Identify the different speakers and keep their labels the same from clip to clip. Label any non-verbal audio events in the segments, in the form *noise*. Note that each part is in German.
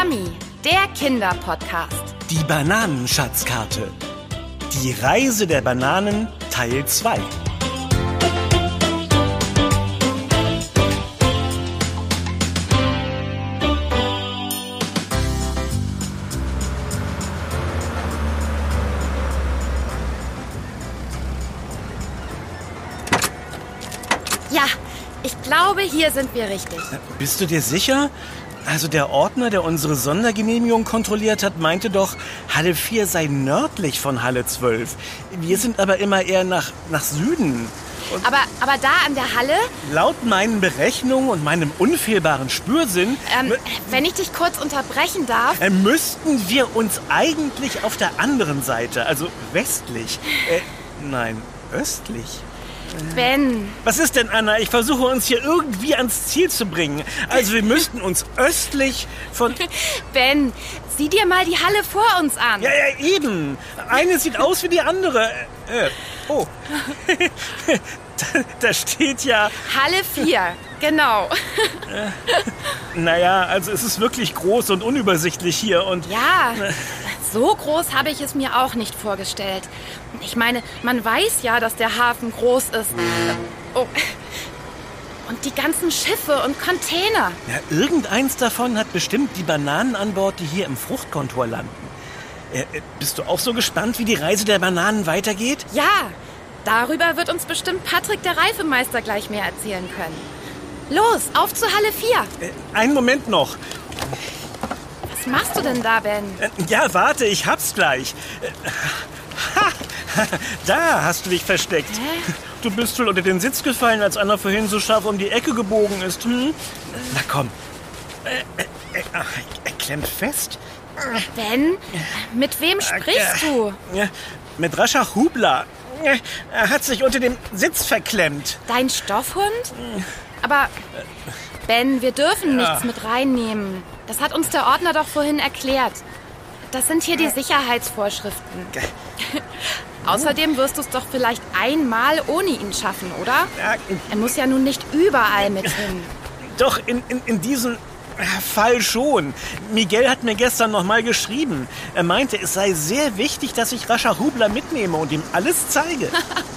Speaker 1: Yummy, der Kinderpodcast.
Speaker 2: Die Bananenschatzkarte. Die Reise der Bananen Teil 2.
Speaker 1: Ja, ich glaube, hier sind wir richtig.
Speaker 2: Bist du dir sicher? Also der Ordner, der unsere Sondergenehmigung kontrolliert hat, meinte doch, Halle 4 sei nördlich von Halle 12. Wir sind aber immer eher nach, nach Süden. Und
Speaker 1: Aber, aber da an der Halle,
Speaker 2: laut meinen Berechnungen und meinem unfehlbaren Spürsinn
Speaker 1: ähm, wenn ich dich kurz unterbrechen darf.
Speaker 2: äh, müssten wir uns eigentlich auf der anderen Seite, also westlich, äh, nein, östlich.
Speaker 1: Ben,
Speaker 2: Was ist denn, Anna? Ich versuche uns hier irgendwie ans Ziel zu bringen. Also wir müssten uns östlich von... *laughs*
Speaker 1: Ben, sieh dir mal die Halle vor uns an.
Speaker 2: Ja, ja, eben. Eine sieht aus wie die andere. Äh, oh. da, *laughs* da steht ja...
Speaker 1: Halle 4, genau.
Speaker 2: Naja, also es ist wirklich groß und unübersichtlich hier und...
Speaker 1: Ja, *laughs* so groß habe ich es mir auch nicht vorgestellt. Ich meine, man weiß ja, dass der Hafen groß ist. Oh. Und die ganzen Schiffe und Container.
Speaker 2: Ja, irgendeins davon hat bestimmt die Bananen an Bord, die hier im Fruchtkontor landen. Äh, äh, bist du auch so gespannt, wie die Reise der Bananen weitergeht?
Speaker 1: Ja, darüber wird uns bestimmt Patrick, der Reifemeister, gleich mehr erzählen können. Los, auf zu Halle 4.
Speaker 2: Äh, einen Moment noch.
Speaker 1: Was machst du denn da, Ben?
Speaker 2: Äh, ja, warte, ich hab's gleich. Ha, da hast du dich versteckt.
Speaker 1: Hä?
Speaker 2: Du bist wohl unter den Sitz gefallen, als Anna vorhin so scharf um die Ecke gebogen ist. Hm? Na komm. Äh, äh, er klemmt fest.
Speaker 1: Ben, mit wem sprichst du?
Speaker 2: Ja, Mit rascher Hubler. Ja, Er hat sich unter dem Sitz verklemmt.
Speaker 1: Dein Stoffhund? Aber, Ben, wir dürfen nichts mit reinnehmen. Das hat uns der Ordner doch vorhin erklärt. Das sind hier die Sicherheitsvorschriften. *laughs* Außerdem wirst du es doch vielleicht einmal ohne ihn schaffen, oder? Er muss ja nun nicht überall mit hin. *laughs*
Speaker 2: Doch, in, in, in diesem äh, Fall schon. Miguel hat mir gestern noch mal geschrieben. Er meinte, es sei sehr wichtig, dass ich rascher Hubler mitnehme und ihm alles zeige.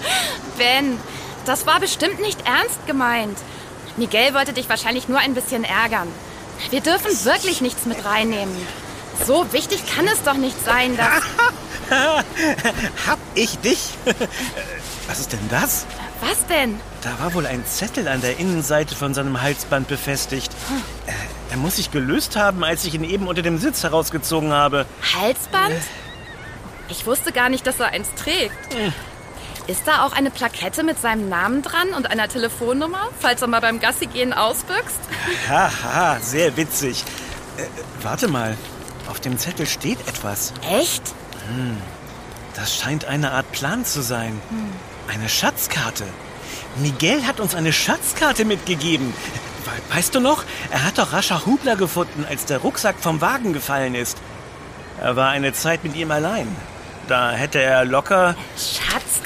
Speaker 2: *laughs*
Speaker 1: Ben, das war bestimmt nicht ernst gemeint. Miguel wollte dich wahrscheinlich nur ein bisschen ärgern. Wir dürfen wirklich nichts mit reinnehmen. So wichtig kann es doch nicht sein, dass... *laughs*
Speaker 2: Hab ich dich? Äh, *laughs* Was ist denn das?
Speaker 1: Was denn?
Speaker 2: Da war wohl ein Zettel an der Innenseite von seinem Halsband befestigt. Äh, Er muss sich gelöst haben, als ich ihn eben unter dem Sitz herausgezogen habe.
Speaker 1: Halsband? Ich wusste gar nicht, dass er eins trägt. Ist da auch eine Plakette mit seinem Namen dran und einer Telefonnummer, falls er mal beim Gassigehen ausbüchst? *laughs*
Speaker 2: Haha, sehr witzig. Äh, warte mal, auf dem Zettel steht etwas.
Speaker 1: Echt?
Speaker 2: Das scheint eine Art Plan zu sein. Eine Schatzkarte. Miguel hat uns eine Schatzkarte mitgegeben. We- Weißt du noch, er hat doch rascher Hubler gefunden, als der Rucksack vom Wagen gefallen ist. Er war eine Zeit mit ihm allein. Da hätte er locker...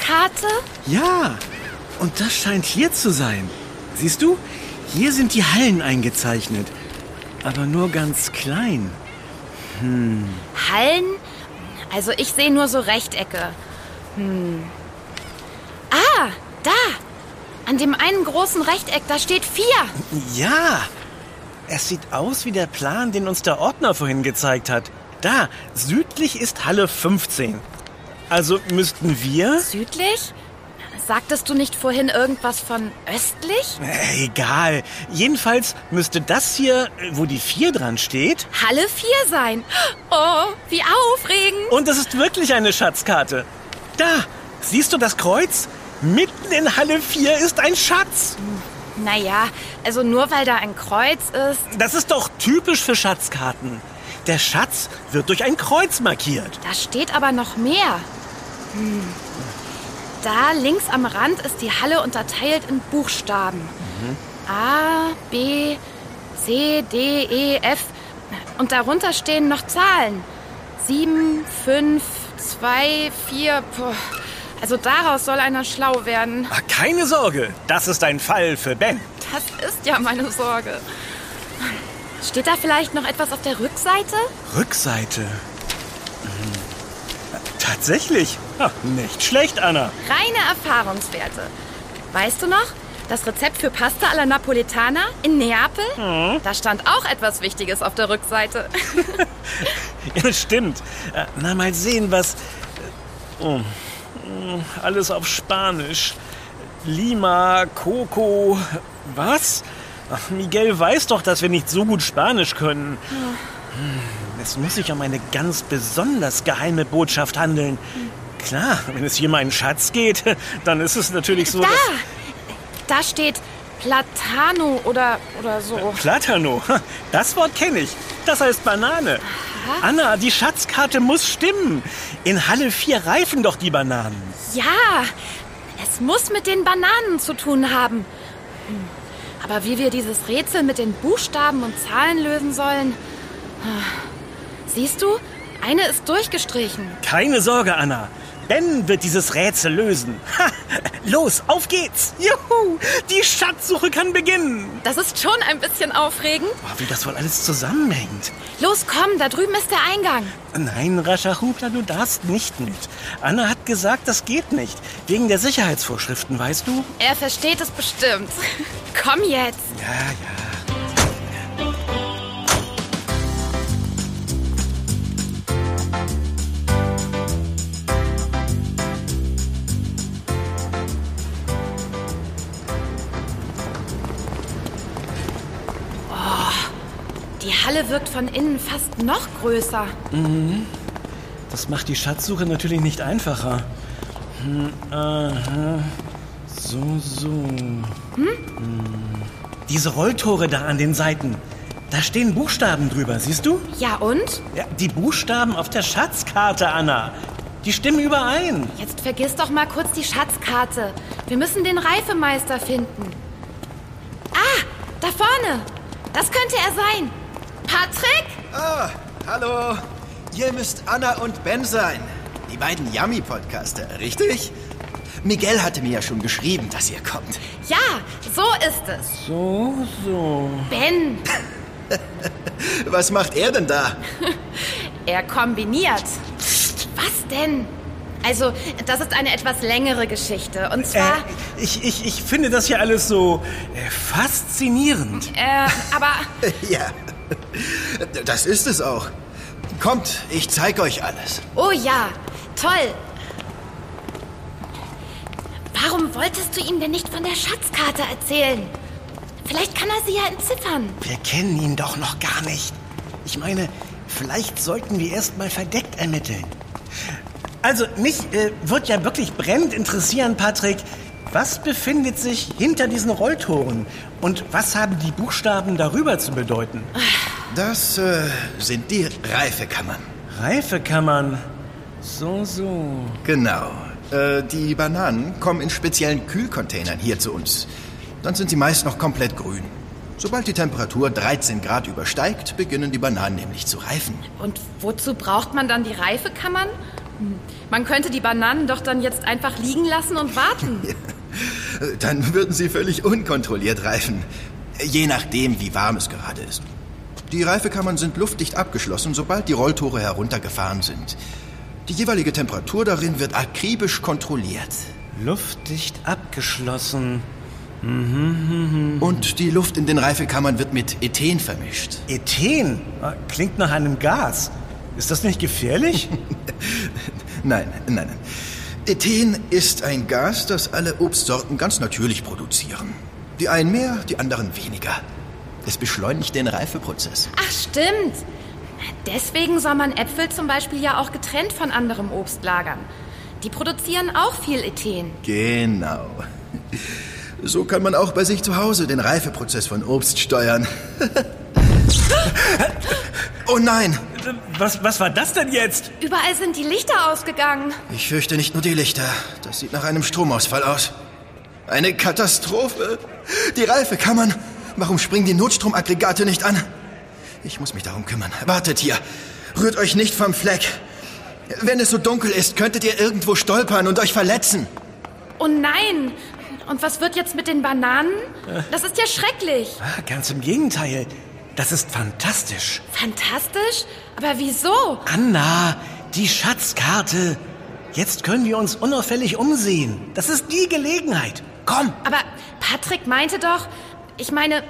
Speaker 1: Schatzkarte?
Speaker 2: Ja, und das scheint hier zu sein. Siehst du, hier sind die Hallen eingezeichnet. Aber nur ganz klein.
Speaker 1: Hallen? Also ich sehe nur so Rechtecke. Hm. Ah, da! An dem einen großen Rechteck, da steht vier.
Speaker 2: Ja, es sieht aus wie der Plan, den uns der Ordner vorhin gezeigt hat. Da, südlich ist Halle 15. Also müssten wir...
Speaker 1: Südlich? Sagtest du nicht vorhin irgendwas von östlich?
Speaker 2: Äh, Egal. Jedenfalls müsste das hier, äh, wo die 4 dran steht...
Speaker 1: Halle 4 sein. Oh, wie aufregend.
Speaker 2: Und es ist wirklich eine Schatzkarte. Da, siehst du das Kreuz? Mitten in Halle 4 ist ein Schatz.
Speaker 1: Naja, also nur weil da ein Kreuz ist.
Speaker 2: Das ist doch typisch für Schatzkarten. Der Schatz wird durch ein Kreuz markiert.
Speaker 1: Da steht aber noch mehr. Hm. Da links am Rand ist die Halle unterteilt in Buchstaben. A, B, C, D, E, F. Und darunter stehen noch Zahlen. Sieben, fünf, zwei, vier. Puh. Also daraus soll einer schlau werden.
Speaker 2: Ah, Keine Sorge, das ist ein Fall für Ben.
Speaker 1: Das ist ja meine Sorge. Steht da vielleicht noch etwas auf der Rückseite?
Speaker 2: Rückseite. Hm. Tatsächlich. Ha, nicht schlecht, Anna.
Speaker 1: Reine Erfahrungswerte. Weißt du noch? Das Rezept für Pasta alla Napoletana in Neapel? Da stand auch etwas Wichtiges auf der Rückseite. *laughs*
Speaker 2: Ja, stimmt. Äh, Na, mal sehen, was. äh, Oh. Alles auf Spanisch. Lima, Coco. Was? Ach, Miguel weiß doch, dass wir nicht so gut Spanisch können. Hm, Es muss sich um eine ganz besonders geheime Botschaft handeln. Klar, wenn es hier um einen Schatz geht, *laughs* dann ist es natürlich so.
Speaker 1: Da! Da steht Platano oder, oder so.
Speaker 2: Platano, ha, *laughs* das Wort kenne ich. Das heißt Banane. Anna, die Schatzkarte muss stimmen. In Halle 4 reifen doch die Bananen.
Speaker 1: Ja, es muss mit den Bananen zu tun haben. Aber wie wir dieses Rätsel mit den Buchstaben und Zahlen lösen sollen. ah. Siehst du, eine ist durchgestrichen.
Speaker 2: Keine Sorge, Anna. Ben wird dieses Rätsel lösen. Ha, los, auf geht's. Juhu, die Schatzsuche kann beginnen.
Speaker 1: Das ist schon ein bisschen aufregend.
Speaker 2: Oh, wie das wohl alles zusammenhängt.
Speaker 1: Los, komm, da drüben ist der Eingang.
Speaker 2: Nein, Rascha Hubler, du darfst nicht mit. Anna hat gesagt, das geht nicht. Wegen der Sicherheitsvorschriften, weißt du?
Speaker 1: Er versteht es bestimmt. *laughs* Komm jetzt.
Speaker 2: Ja, ja.
Speaker 1: Die Halle wirkt von innen fast noch größer.
Speaker 2: Das macht die Schatzsuche natürlich nicht einfacher. Hm, aha. So, so. Hm? Diese Rolltore da an den Seiten. Da stehen Buchstaben drüber, siehst du?
Speaker 1: Ja und?
Speaker 2: Ja, die Buchstaben auf der Schatzkarte, Anna. Die stimmen überein.
Speaker 1: Jetzt vergiss doch mal kurz die Schatzkarte. Wir müssen den Reifemeister finden. Ah, da vorne. Das könnte er sein. Patrick?
Speaker 3: Ah, hallo. Ihr müsst Anna und Ben sein. Die beiden Yummy-Podcaster, richtig? Miguel hatte mir ja schon geschrieben, dass ihr kommt.
Speaker 1: Ja, so ist es.
Speaker 2: So, so.
Speaker 1: Ben, *laughs*
Speaker 3: Was macht er denn da? *laughs*
Speaker 1: er kombiniert. Was denn? Also, das ist eine etwas längere Geschichte. Und
Speaker 2: Äh,
Speaker 1: zwar,
Speaker 2: ich, ich, ich finde das hier alles so äh, faszinierend.
Speaker 1: äh, aber *laughs*
Speaker 3: Ja, das ist es auch. Kommt, ich zeig euch alles.
Speaker 1: Oh ja, toll. Warum wolltest du ihm denn nicht von der Schatzkarte erzählen? Vielleicht kann er sie ja entziffern.
Speaker 2: Wir kennen ihn doch noch gar nicht. Ich meine, vielleicht sollten wir erst mal verdeckt ermitteln. Also, mich äh, wird ja wirklich brennend interessieren, Patrick. Was befindet sich hinter diesen Rolltoren? Und was haben die Buchstaben darüber zu bedeuten?
Speaker 3: Das äh, sind die Reifekammern.
Speaker 2: Reifekammern. So, so.
Speaker 3: Genau. Äh, die Bananen kommen in speziellen Kühlcontainern hier zu uns. Dann sind sie meist noch komplett grün. Sobald die Temperatur 13 Grad übersteigt, beginnen die Bananen nämlich zu reifen.
Speaker 1: Und wozu braucht man dann die Reifekammern? Hm, Man könnte die Bananen doch dann jetzt einfach liegen lassen und warten. *laughs*
Speaker 3: Dann würden sie völlig unkontrolliert reifen. Je nachdem, wie warm es gerade ist. Die Reifekammern sind luftdicht abgeschlossen, sobald die Rolltore heruntergefahren sind. Die jeweilige Temperatur darin wird akribisch kontrolliert.
Speaker 2: Luftdicht abgeschlossen.
Speaker 3: Und die Luft in den Reifekammern wird mit Ethen vermischt.
Speaker 2: Ethen. Ah, Klingt nach einem Gas. Ist das nicht gefährlich? *laughs*
Speaker 3: Nein, nein, nein. Ethen ist ein Gas, das alle Obstsorten ganz natürlich produzieren. Die einen mehr, die anderen weniger. Es beschleunigt den Reifeprozess.
Speaker 1: Ach, stimmt. Deswegen soll man Äpfel zum Beispiel ja auch getrennt von anderem Obst lagern. Die produzieren auch viel Ethen.
Speaker 3: Genau. So kann man auch bei sich zu Hause den Reifeprozess von Obst steuern. *laughs* oh nein,
Speaker 2: Was, was war das denn jetzt?
Speaker 1: Überall sind die Lichter ausgegangen.
Speaker 3: ich fürchte nicht nur die Lichter. Das sieht nach einem Stromausfall aus. Eine Katastrophe. Die Reifekammern. Warum springen die Notstromaggregate nicht an? Ich muss mich darum kümmern. Wartet hier. Rührt euch nicht vom Fleck. Wenn es so dunkel ist, könntet ihr irgendwo stolpern und euch verletzen.
Speaker 1: Oh nein! Und was wird jetzt mit den Bananen? Das ist ja schrecklich.
Speaker 2: Ah, Ganz im Gegenteil. das ist fantastisch.
Speaker 1: Fantastisch? Aber wieso?
Speaker 2: Anna, die Schatzkarte. Jetzt können wir uns unauffällig umsehen. Das ist die Gelegenheit. Komm.
Speaker 1: Aber Patrick meinte doch, ich meine,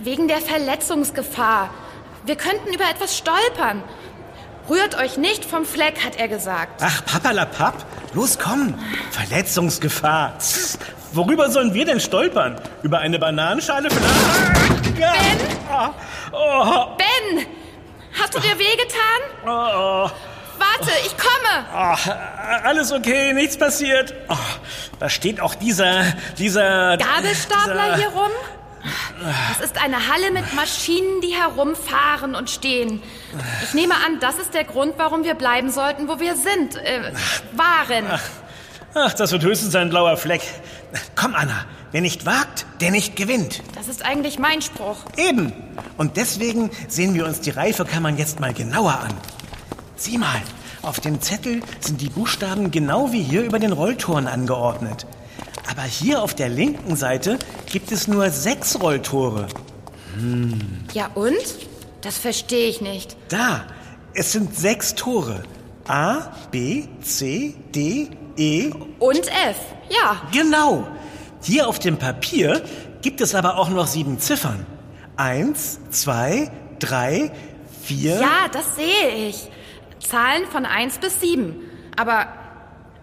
Speaker 1: wegen der Verletzungsgefahr. Wir könnten über etwas stolpern. Rührt euch nicht vom Fleck, hat er gesagt.
Speaker 2: Ach, papalapap. Los, komm. Verletzungsgefahr. Worüber sollen wir denn stolpern? Über eine Bananenschale vielleicht?
Speaker 1: Ben?
Speaker 2: Oh, oh,
Speaker 1: Ben! Hast du dir wehgetan?
Speaker 2: oh,
Speaker 1: Warte, ich komme!
Speaker 2: oh. Alles okay, nichts passiert. Oh, da steht auch dieser, dieser...
Speaker 1: Gabelstapler
Speaker 2: dieser,
Speaker 1: hier rum? Es ist eine Halle mit Maschinen, die herumfahren und stehen. Ich nehme an, das ist der Grund, warum wir bleiben sollten, wo wir sind. Äh, waren.
Speaker 2: Ach, das wird höchstens ein blauer Fleck. Komm, Anna. Wer nicht wagt, der nicht gewinnt.
Speaker 1: Das ist eigentlich mein Spruch.
Speaker 2: Eben. Und deswegen sehen wir uns die Reifekammern jetzt mal genauer an. Sieh mal, auf dem Zettel sind die Buchstaben genau wie hier über den Rolltoren angeordnet. Aber hier auf der linken Seite gibt es nur sechs Rolltore.
Speaker 1: Ja und? Das verstehe ich nicht.
Speaker 2: Da, es sind sechs Tore. A, B, C, D, E.
Speaker 1: Und F. Ja.
Speaker 2: Genau. Hier auf dem Papier gibt es aber auch noch sieben Ziffern. Eins, zwei, drei, vier.
Speaker 1: Ja, das sehe ich. Zahlen von 1 bis 7. Aber.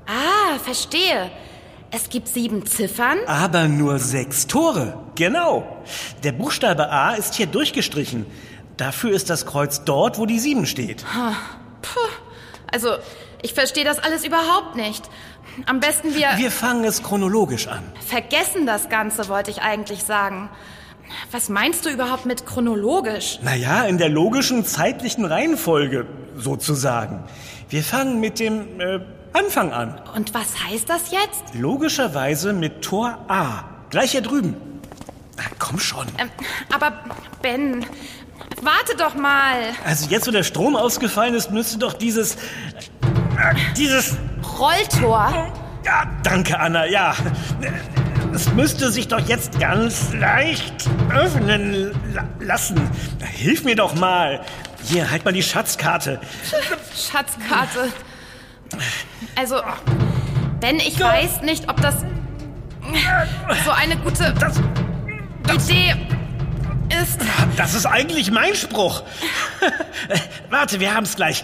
Speaker 1: Ah, verstehe. Es gibt sieben Ziffern.
Speaker 2: Aber nur sechs Tore. Genau. Der Buchstabe A ist hier durchgestrichen. Dafür ist das Kreuz dort, wo die sieben steht.
Speaker 1: Puh. Also, ich verstehe das alles überhaupt nicht. Am besten wir
Speaker 2: Wir fangen es chronologisch an.
Speaker 1: vergessen das Ganze, wollte ich eigentlich sagen. Was meinst du überhaupt mit chronologisch?
Speaker 2: Naja, in der logischen zeitlichen Reihenfolge, sozusagen. Wir fangen mit dem äh, Anfang an.
Speaker 1: Und was heißt das jetzt?
Speaker 2: Logischerweise mit Tor A. Gleich hier drüben. Na, komm schon.
Speaker 1: Ähm, aber Ben, warte doch mal.
Speaker 2: Also jetzt, wo der Strom ausgefallen ist, müsste doch dieses... Äh, dieses...
Speaker 1: Rolltor.
Speaker 2: Ja, danke, Anna, ja. Es müsste sich doch jetzt ganz leicht öffnen la lassen. Hilf mir doch mal. Hier, halt mal die Schatzkarte.
Speaker 1: Schatzkarte. Also, Ben, ich weiß nicht, ob das so eine gute Idee ist.
Speaker 2: Das ist eigentlich mein Spruch. *laughs* Warte, wir haben es gleich.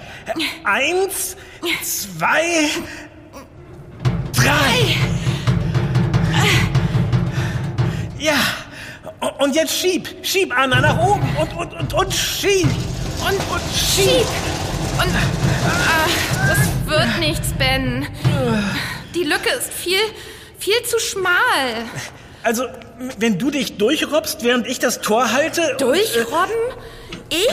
Speaker 2: Eins, zwei, drei. Ja. Und jetzt schieb. Schieb, Anna, nach oben. Und, und, und, und schieb.
Speaker 1: Und, und schieb. Und ah, das wird nichts, Ben. Die Lücke ist viel, viel zu schmal.
Speaker 2: Also, wenn du dich durchrobbst, während ich das Tor halte...
Speaker 1: Durchrobben? Ich?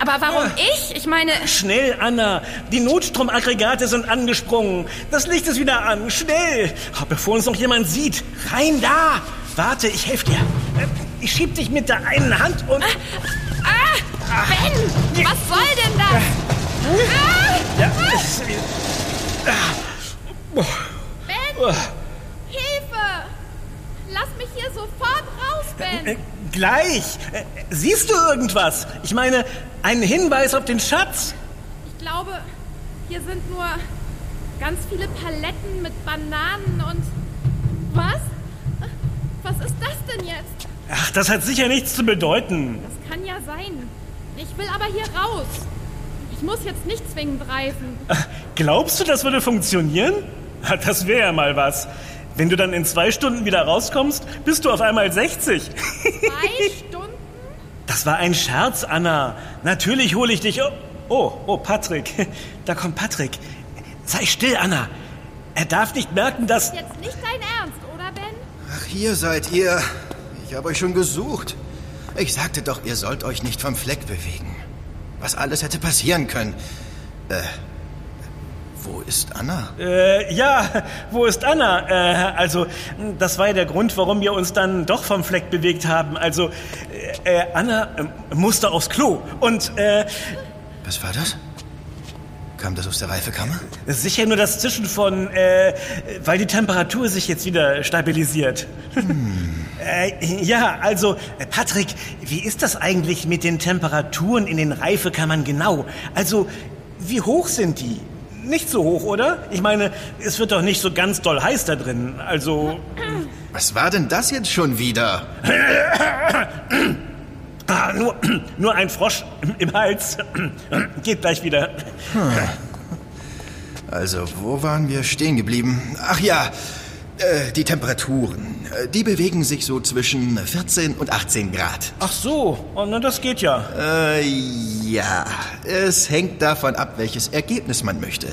Speaker 1: Aber warum ich? Ich meine,
Speaker 2: Schnell, Anna. Die Notstromaggregate sind angesprungen. Das Licht ist wieder an. Schnell. Bevor uns noch jemand sieht. Rein da. Warte, ich helfe dir. Äh, Ich schieb dich mit der einen Hand und...
Speaker 1: ah, Ben, was soll denn das? Ah,
Speaker 2: Ja, es-
Speaker 1: Ben, Hilfe! Lass mich hier sofort raus,
Speaker 2: äh,
Speaker 1: Ben.
Speaker 2: gleich. Äh, Siehst du irgendwas? Ich meine, einen Hinweis auf den Schatz.
Speaker 1: Ich glaube, hier sind nur ganz viele Paletten mit Bananen und... Was? Was ist das denn jetzt?
Speaker 2: Ach, das hat sicher nichts zu bedeuten.
Speaker 1: Das kann ja sein. Ich will aber hier raus. Ich muss jetzt nicht zwingend reifen.
Speaker 2: Glaubst du, das würde funktionieren? Das wäre ja mal was. Wenn du dann in zwei Stunden wieder rauskommst, bist du auf einmal 60.
Speaker 1: Zwei *laughs* Stunden?
Speaker 2: Das war ein Scherz, Anna. Natürlich hole ich dich. Oh, oh, oh, Patrick. *laughs* Da kommt Patrick. Sei still, Anna. Er darf nicht merken, dass...
Speaker 1: Jetzt nicht dein Ernst, oder Ben?
Speaker 3: Ach, hier seid ihr. Ich habe euch schon gesucht. Ich sagte doch, ihr sollt euch nicht vom Fleck bewegen. Was alles hätte passieren können. Äh, wo ist Anna?
Speaker 2: Äh, ja, wo ist Anna? Äh, also, das war ja der Grund, warum wir uns dann doch vom Fleck bewegt haben. Also, äh, äh, Anna äh, musste aufs Klo. Und, äh,
Speaker 3: Was war das? Kam das aus der Reifekammer?
Speaker 2: Sicher nur das Zischen von, äh, weil die Temperatur sich jetzt wieder stabilisiert. Hm. Äh, ja, also, Patrick, wie ist das eigentlich mit den Temperaturen in den Reifekammern genau? Also, wie hoch sind die? Nicht so hoch, oder? Ich meine, es wird doch nicht so ganz doll heiß da drin. Also. *clears throat*
Speaker 3: Was war denn das jetzt schon wieder? *clears throat*
Speaker 2: Ah, nur, *clears throat* nur ein Frosch im Hals. Geht gleich wieder. Hm.
Speaker 3: Also, wo waren wir stehen geblieben? Ach ja, äh, die Temperaturen. Äh, die bewegen sich so zwischen 14 und 18 Grad.
Speaker 2: Ach so, oh, na, das geht ja.
Speaker 3: Äh, ja, es hängt davon ab, welches Ergebnis man möchte.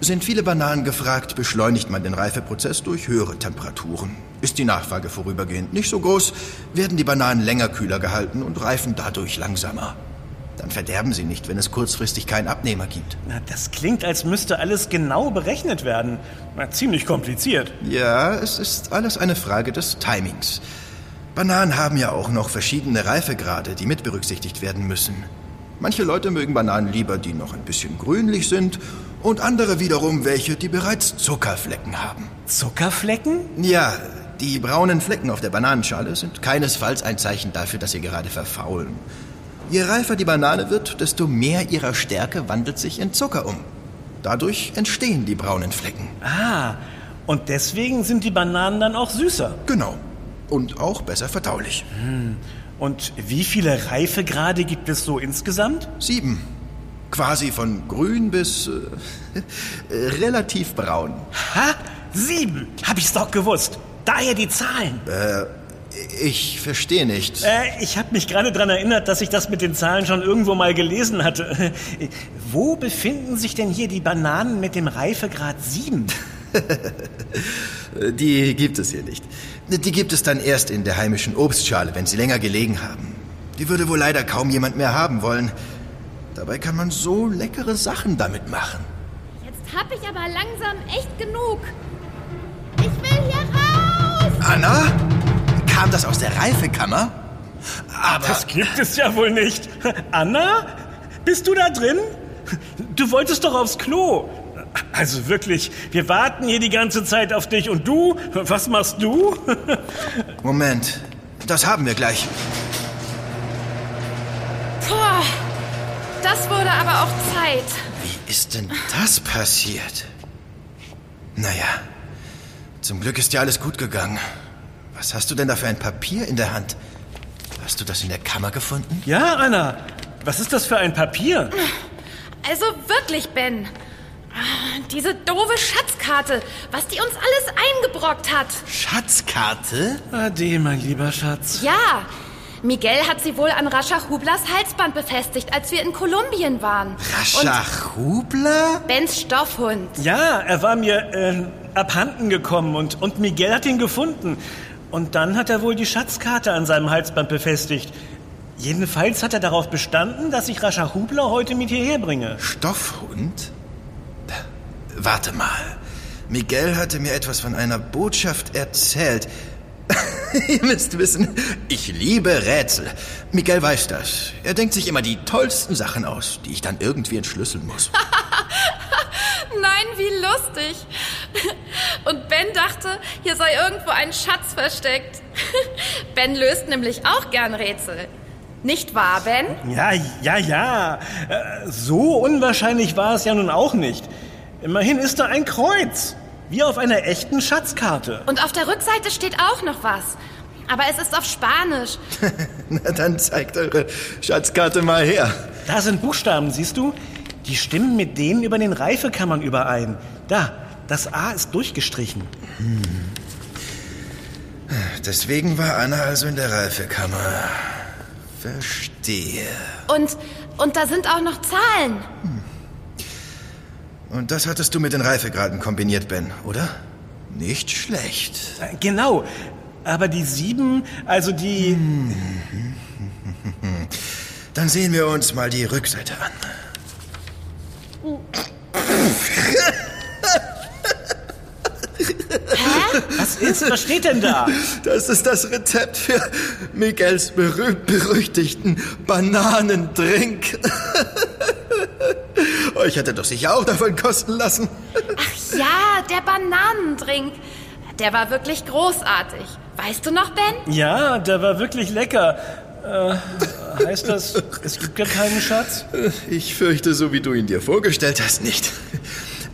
Speaker 3: Sind viele Bananen gefragt, beschleunigt man den Reifeprozess durch höhere Temperaturen. Ist die Nachfrage vorübergehend nicht so groß, werden die Bananen länger kühler gehalten und reifen dadurch langsamer. Dann verderben sie nicht, wenn es kurzfristig keinen Abnehmer gibt.
Speaker 2: Na, das klingt, als müsste alles genau berechnet werden. Na, ziemlich kompliziert.
Speaker 3: Ja, es ist alles eine Frage des Timings. Bananen haben ja auch noch verschiedene Reifegrade, die mit berücksichtigt werden müssen. Manche Leute mögen Bananen lieber, die noch ein bisschen grünlich sind und andere wiederum welche, die bereits Zuckerflecken haben.
Speaker 2: Zuckerflecken?
Speaker 3: Ja, die braunen Flecken auf der Bananenschale sind keinesfalls ein Zeichen dafür, dass sie gerade verfaulen. Je reifer die Banane wird, desto mehr ihrer Stärke wandelt sich in Zucker um. Dadurch entstehen die braunen Flecken.
Speaker 2: Ah, und deswegen sind die Bananen dann auch süßer.
Speaker 3: Genau. Und auch besser verdaulich.
Speaker 2: Hm. Und wie viele Reifegrade gibt es so insgesamt?
Speaker 3: Sieben. Quasi von grün bis *laughs* äh, relativ braun.
Speaker 2: Ha? Sieben? Hab ich's doch gewusst. Daher die Zahlen.
Speaker 3: Äh, ich verstehe nicht.
Speaker 2: Äh, ich habe mich gerade daran erinnert, dass ich das mit den Zahlen schon irgendwo mal gelesen hatte. *laughs* Wo befinden sich denn hier die Bananen mit dem Reifegrad 7? *laughs*
Speaker 3: die gibt es hier nicht. Die gibt es dann erst in der heimischen Obstschale, wenn sie länger gelegen haben. Die würde wohl leider kaum jemand mehr haben wollen. Dabei kann man so leckere Sachen damit machen.
Speaker 1: Jetzt hab ich aber langsam echt genug. Ich will hier raus!
Speaker 3: Anna? Kam das aus der Reifekammer?
Speaker 2: Aber. Das gibt es ja wohl nicht. Anna? Bist du da drin? Du wolltest doch aufs Klo. Also wirklich, wir warten hier die ganze Zeit auf dich und du? Was machst du?
Speaker 3: Moment, das haben wir gleich.
Speaker 1: Das wurde aber auch Zeit.
Speaker 3: Wie ist denn das passiert? Naja, zum Glück ist ja alles gut gegangen. Was hast du denn da für ein Papier in der Hand? Hast du das in der Kammer gefunden?
Speaker 2: Ja, Anna. Was ist das für ein Papier?
Speaker 1: Also wirklich, Ben. Diese doofe Schatzkarte, was die uns alles eingebrockt hat.
Speaker 3: Schatzkarte?
Speaker 2: Ade, mein lieber Schatz.
Speaker 1: Ja, Miguel hat sie wohl an Rascha Hublas Halsband befestigt, als wir in Kolumbien waren.
Speaker 3: Rascha Hubler?
Speaker 1: Bens Stoffhund.
Speaker 2: Ja, er war mir äh, abhanden gekommen und, und Miguel hat ihn gefunden. Und dann hat er wohl die Schatzkarte an seinem Halsband befestigt. Jedenfalls hat er darauf bestanden, dass ich Rascha Hubler heute mit hierher bringe.
Speaker 3: Stoffhund? Warte mal. Miguel hatte mir etwas von einer Botschaft erzählt. *laughs* Ihr müsst wissen, ich liebe Rätsel. Miguel weiß das. Er denkt sich immer die tollsten Sachen aus, die ich dann irgendwie entschlüsseln muss. *laughs*
Speaker 1: Nein, wie lustig. Und Ben dachte, hier sei irgendwo ein Schatz versteckt. *laughs* Ben löst nämlich auch gern Rätsel. Nicht wahr, Ben?
Speaker 2: Ja, ja, ja. Äh, so unwahrscheinlich war es ja nun auch nicht. Immerhin ist da ein Kreuz. Wie auf einer echten Schatzkarte.
Speaker 1: Und auf der Rückseite steht auch noch was. Aber es ist auf Spanisch. *laughs*
Speaker 3: Na, dann zeigt eure Schatzkarte mal her.
Speaker 2: Da sind Buchstaben, siehst du? Die stimmen mit denen über den Reifekammern überein. Da, das A ist durchgestrichen. Hm.
Speaker 3: Deswegen war Anna also in der Reifekammer. Verstehe.
Speaker 1: Und, und da sind auch noch Zahlen. Hm.
Speaker 3: Und das hattest du mit den Reifegraden kombiniert, Ben, oder? Nicht schlecht.
Speaker 2: Genau. Aber die sieben, also die. *laughs*
Speaker 3: Dann sehen wir uns mal die Rückseite an. *laughs*
Speaker 2: Was ist? Was steht denn da? *laughs*
Speaker 3: Das ist das Rezept für Miguels berühmt-berüchtigten Bananendrink. *laughs* Euch hätte doch sicher auch davon kosten lassen. *laughs*
Speaker 1: Ach ja, der Bananendrink. Der war wirklich großartig. Weißt du noch, Ben?
Speaker 2: Ja, der war wirklich lecker. Äh, heißt das, es gibt gar keinen Schatz?
Speaker 3: Ich fürchte, so wie du ihn dir vorgestellt hast, nicht.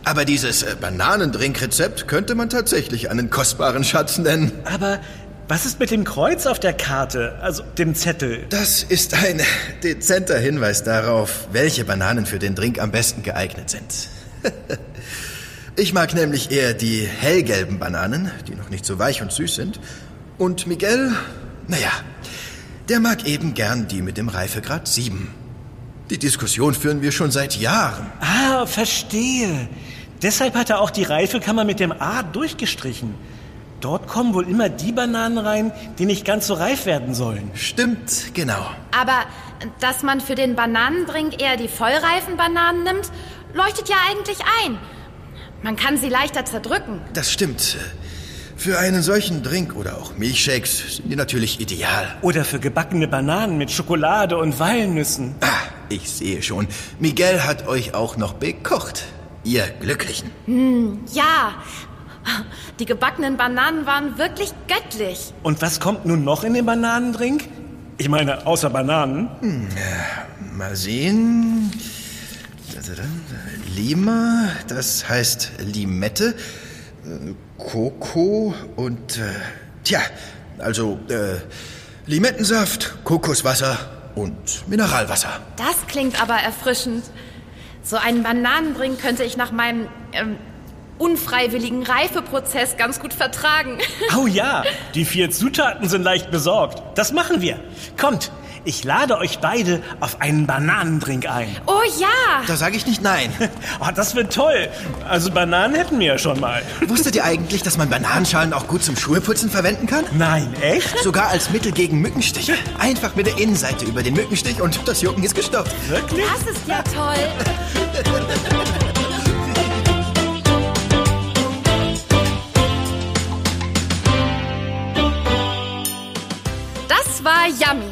Speaker 3: Aber dieses äh, Bananendrink-Rezept könnte man tatsächlich einen kostbaren Schatz nennen.
Speaker 2: Aber was ist mit dem Kreuz auf der Karte, also dem Zettel?
Speaker 3: Das ist ein dezenter Hinweis darauf, welche Bananen für den Drink am besten geeignet sind. *laughs* Ich mag nämlich eher die hellgelben Bananen, die noch nicht so weich und süß sind. Und Miguel, naja, der mag eben gern die mit dem Reifegrad 7. Die Diskussion führen wir schon seit Jahren.
Speaker 2: Ah, verstehe. Deshalb hat er auch die Reifekammer mit dem A durchgestrichen. Dort kommen wohl immer die Bananen rein, die nicht ganz so reif werden sollen.
Speaker 3: Stimmt, genau.
Speaker 1: Aber dass man für den Bananendrink eher die vollreifen Bananen nimmt, leuchtet ja eigentlich ein. Man kann sie leichter zerdrücken.
Speaker 3: Das stimmt. Für einen solchen Drink oder auch Milchshakes sind die natürlich ideal.
Speaker 2: Oder für gebackene Bananen mit Schokolade und Walnüssen.
Speaker 3: Ah, ich sehe schon. Miguel hat euch auch noch bekocht. Ihr Glücklichen.
Speaker 1: Ja, die gebackenen Bananen waren wirklich göttlich.
Speaker 2: Und was kommt nun noch in den Bananendrink? Ich meine, außer Bananen.
Speaker 3: Mal sehen. Lima, das heißt Limette, äh, Koko und äh, tja, also äh, Limettensaft, Kokoswasser und Mineralwasser.
Speaker 1: Das klingt aber erfrischend. So einen Bananendrink könnte ich nach meinem ähm, unfreiwilligen Reifeprozess ganz gut vertragen.
Speaker 2: Oh ja, die vier Zutaten sind leicht besorgt. Das machen wir. Kommt, ich lade euch beide auf einen Bananendrink ein.
Speaker 1: Oh ja!
Speaker 3: Da sage ich nicht nein. *laughs*
Speaker 2: Oh, das wird toll. Also Bananen hätten wir ja schon mal.
Speaker 3: Wusstet ihr eigentlich, dass man Bananenschalen auch gut zum Schuheputzen verwenden kann?
Speaker 2: Nein, echt?
Speaker 3: Sogar als Mittel gegen Mückenstiche. Einfach mit der Innenseite über den Mückenstich und das Jucken ist gestoppt.
Speaker 2: Wirklich?
Speaker 1: Das ist ja toll. Das war Yummy,